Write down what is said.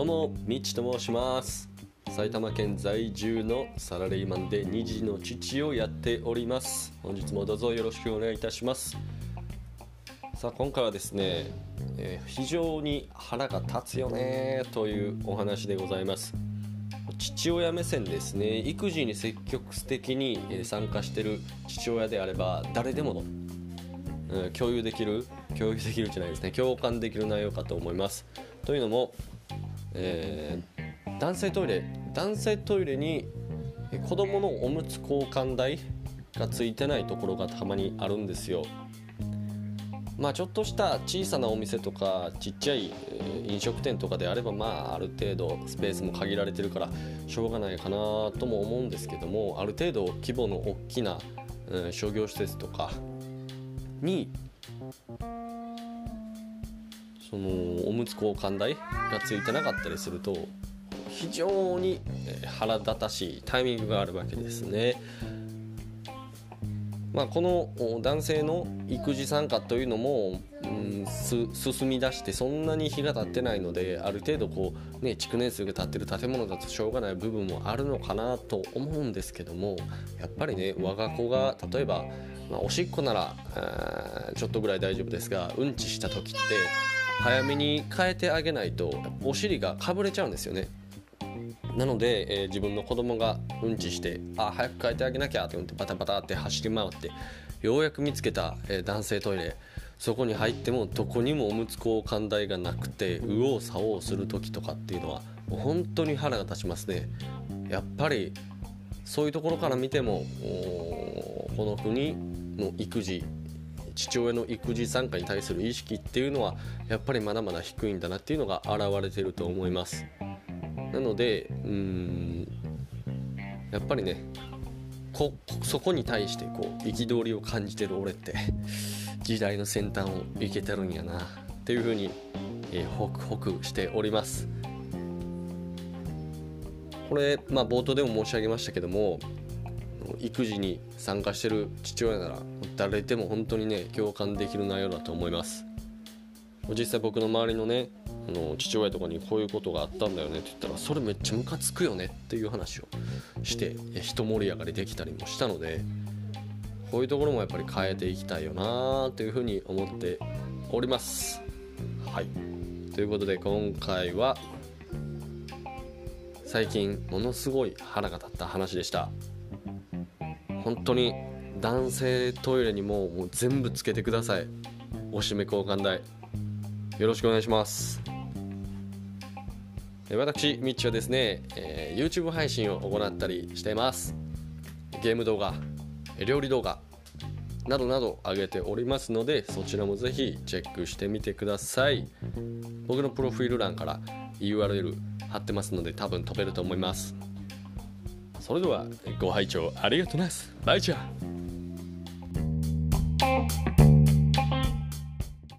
どうもみっちと申します。埼玉県在住のサラリーマンで2児の父をやっております。本日もどうぞよろしくお願いいたします。さあ今回はですね、えー、非常に腹が立つよねというお話でございます。父親目線ですね。育児に積極的に参加してる父親であれば誰でもの、うん、共有できる共有できるじゃないですね。共感できる内容かと思います。というのも、えー、男性トイレ男性トイレに子供のおむつ交換台がついてないところがたまにあるんですよ。まあちょっとした小さなお店とかちっちゃい飲食店とかであればまあある程度スペースも限られてるからしょうがないかなとも思うんですけどもある程度規模の大きな、商業施設とかにそのおむつ交換台がついてなかったりすると非常に腹立たしいタイミングがあるわけですね。まあ、この男性の育児参加というのも、うん、進み出してそんなに日が経ってないのである程度こう、ね、築年数が経ってる建物だとしょうがない部分もあるのかなと思うんですけどもやっぱりね我が子が例えば、まあ、おしっこならちょっとぐらい大丈夫ですがうんちした時って早めに変えてあげないとお尻がかぶれちゃうんですよね。なので、えー、自分の子供がうんちしてあ早く変えてあげなきゃって思ってバタバタって走り回ってようやく見つけた、えー、男性トイレそこに入ってもどこにもおむつ交換台がなくて右往左往する時とかっていうのは本当に腹が立ちますねやっぱりそういうところから見てもこの国の育児父親の育児参加に対する意識っていうのはやっぱりまだまだ低いんだなっていうのが現れてると思います。なのでうんやっぱりねこそこに対してこう憤りを感じてる俺って 時代の先端をいけてるんやなっていうふうに、えー、ホクホクしております。これ、まあ、冒頭でも申し上げましたけども育児に参加してる父親なら誰でも本当にね共感できる内容だと思います。実際僕の周りのねあの父親とかにこういうことがあったんだよねって言ったらそれめっちゃムカつくよねっていう話をして一盛り上がりできたりもしたのでこういうところもやっぱり変えていきたいよなというふうに思っております。はい。ということで今回は最近ものすごい腹が立った話でした。本当に男性トイレにももう全部つけてください。おしめ交換台。よろしくお願いします。私みっちはですね、えー、YouTube 配信を行ったりしています。ゲーム動画料理動画などなど上げておりますのでそちらもぜひチェックしてみてください。僕のプロフィール欄から URL 貼ってますので多分飛べると思います。それではご拝聴ありがとうございます。バイチャー。